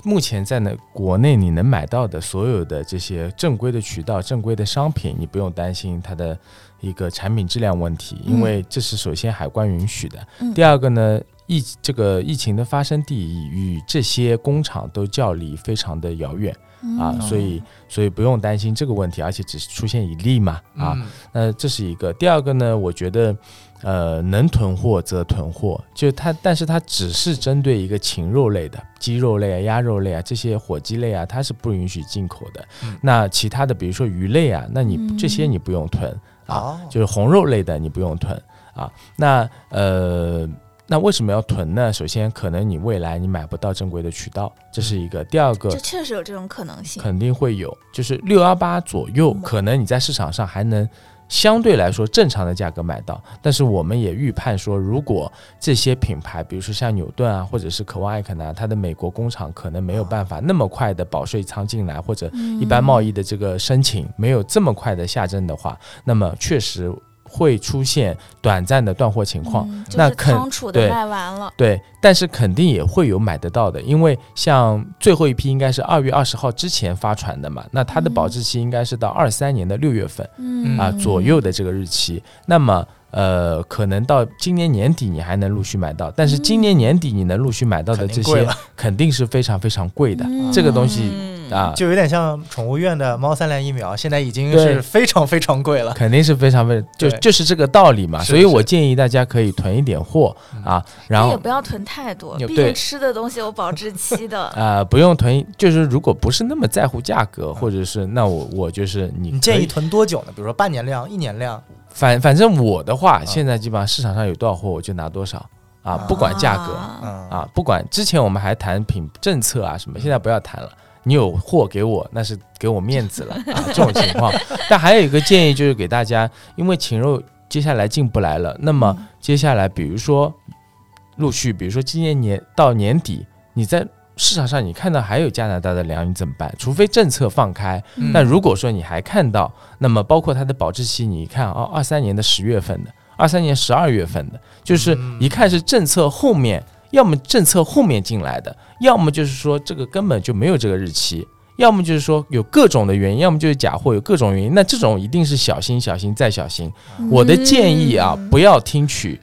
目前在呢国内你能买到的所有的这些正规的渠道、正规的商品，你不用担心它的一个产品质量问题，因为这是首先海关允许的。嗯第二个呢，疫这个疫情的发生地与这些工厂都较离非常的遥远啊，嗯所以所以不用担心这个问题，而且只是出现一例嘛啊，嗯那这是一个。第二个呢，我觉得，呃，能囤货则囤货，就它，但是它只是针对一个禽肉类的，鸡肉类啊、鸭肉类啊这些火鸡类啊，它是不允许进口的。嗯那其他的，比如说鱼类啊，那你嗯这些你不用囤啊，哦，就是红肉类的你不用囤啊。那呃。那为什么要囤呢？首先，可能你未来你买不到正规的渠道，这是一个。第二个这，确实有这种可能性。肯定会有，就是六幺八左右，嗯可能你在市场上还能相对来说正常的价格买到。但是我们也预判说，如果这些品牌，比如说像纽顿啊，或者是渴望艾肯啊，它的美国工厂可能没有办法那么快的保税仓进来，或者一般贸易的这个申请没有这么快的下证的话，那么确实会出现短暂的断货情况。嗯就是那肯仓储的对卖完了。对，但是肯定也会有买得到的，因为像最后一批应该是二月二十号之前发传的嘛，那它的保质期应该是到二三年的六月份、嗯啊左右的这个日期。那么呃，可能到今年年底你还能陆续买到，但是今年年底你能陆续买到的这些肯定是非常非常贵的，嗯这个东西啊。就有点像宠物院的猫三联疫苗，现在已经是非常非常贵了。肯定是非常非就就是这个道理嘛，所以我建议大家可以囤一点货嗯啊，然后也不要囤太多，毕竟吃的东西有保质期的。啊、不用囤，就是如果不是那么在乎价格，或者是那我我就是你你建议囤多久呢？比如说半年量、一年量？反反正我的话，现在基本上市场上有多少货我就拿多少啊，啊不管价格啊，不管之前我们还谈品政策啊什么，现在不要谈了。你有货给我，那是给我面子了 啊，这种情况。但还有一个建议就是给大家，因为禽肉接下来进不来了，那么接下来比如说陆续，比如说今年年到年底，你在市场上你看到还有加拿大的粮，你怎么办？除非政策放开，嗯那如果说你还看到，那么包括它的保质期，你一看哦，二三年的十月份的，二三年十二月份的，就是嗯一看是政策后面，要么政策后面进来的，要么就是说这个根本就没有这个日期。要么就是说有各种的原因，要么就是假货，有各种原因。那这种一定是小心、小心再小心。我的建议啊，嗯不要听取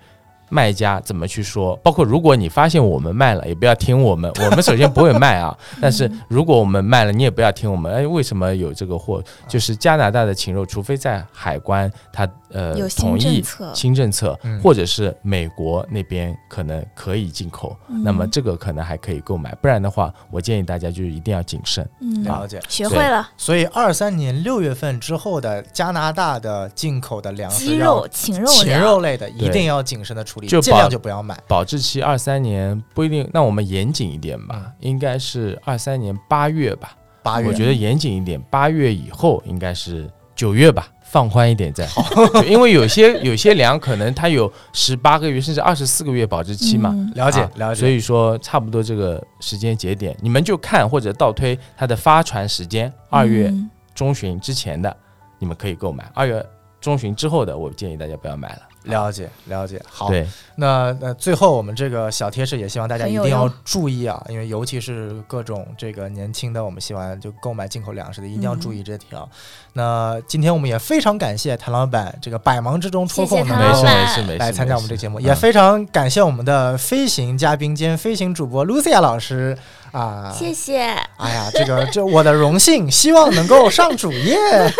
卖家怎么去说，包括如果你发现我们卖了，也不要听我们，我们首先不会卖啊。但是如果我们卖了，你也不要听我们。哎，为什么有这个货？就是加拿大的禽肉，除非在海关它呃有新同意政策，新政策嗯，或者是美国那边可能可以进口，那么嗯这个可能还可以购买。不然的话，我建议大家就是一定要谨慎。嗯，了解。学会了所以二三年六月份之后的加拿大的进口的粮食鸡肉、禽肉禽肉类的一定要谨慎的处处理，就尽量保就不要买。保质期二三年不一定，那我们严谨一点吧嗯，应该是二三年八月吧。八月我觉得严谨一点，八月以后应该是九月吧，放宽一点再好。就因为有些有些粮可能它有十八个月甚至二十四个月保质期嘛，嗯了解、啊了解，所以说差不多这个时间节点，你们就看或者倒推它的发传时间，二月嗯中旬之前的，你们可以购买；二月中旬之后的，我建议大家不要买了。了解了解。好，对，那那最后我们这个小贴士也希望大家一定要注意啊，因为尤其是各种这个年轻的我们喜欢就购买进口粮食的，一定要注意这条。那今天我们也非常感谢谭老板这个百忙之中抽空能谢谢谭老没事没事没事，来参加我们这个节目，嗯也非常感谢我们的飞行嘉宾兼飞行主播 Lucia 老师啊。谢谢。哎呀，这个这我的荣幸，希望能够上主页。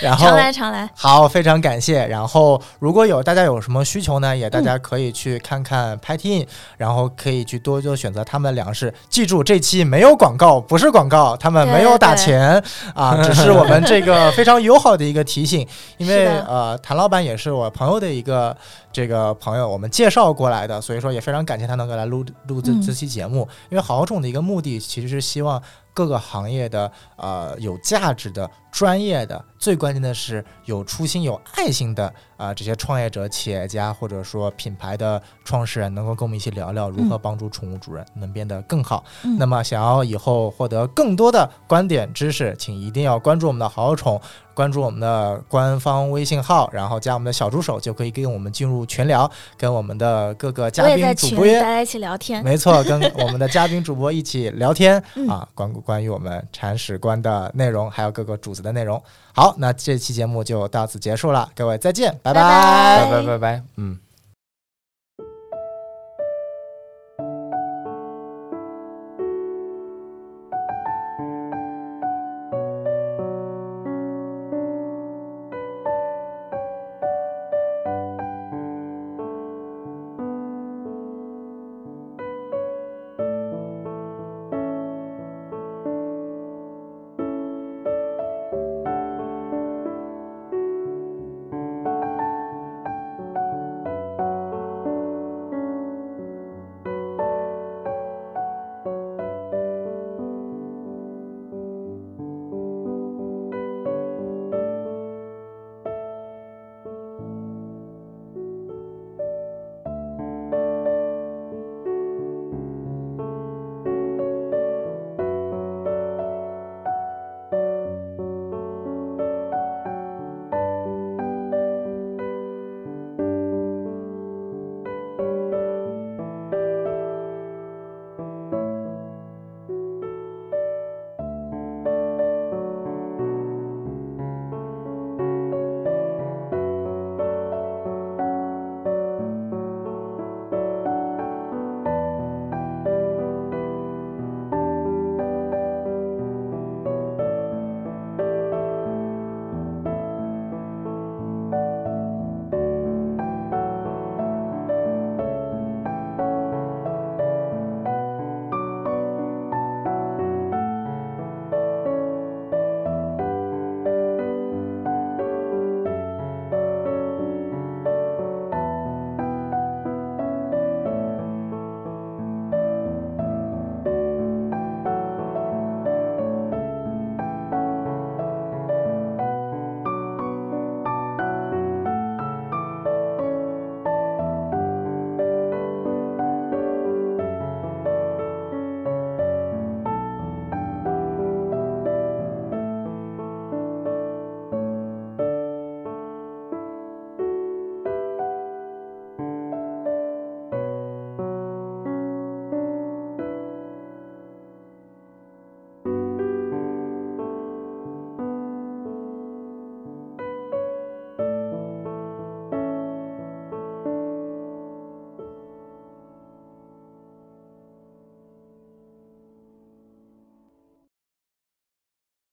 然后常来常来，好，非常感谢。然后，如果有大家有什么需求呢，也大家可以去看看 p a t i n 然后可以去多多选择他们的粮食。记住，这期没有广告，不是广告，他们没有打钱啊，只是我们这个非常友好的一个提醒。因为呃，谭老板也是我朋友的一个这个朋友，我们介绍过来的，所以说也非常感谢他能够来录录这嗯这期节目。因为好种的一个目的，其实是希望各个行业的呃有价值的、专业的，最关键的是有初心、有爱心的啊、这些创业者、企业家或者说品牌的创始人，能够跟我们一起聊聊如何帮助宠物主人能变得更好。嗯那么，想要以后获得更多的观点知识，请一定要关注我们的好好宠，关注我们的官方微信号，然后加我们的小助手，就可以跟我们进入群聊，跟我们的各个嘉宾主播大家一起聊天。没错，跟我们的嘉宾主播一起聊天、嗯啊，关关于我们铲屎官的内容，还有各个主子的内容。好，那这期节目就到此结束了，各位再见，拜拜拜拜拜拜拜，嗯。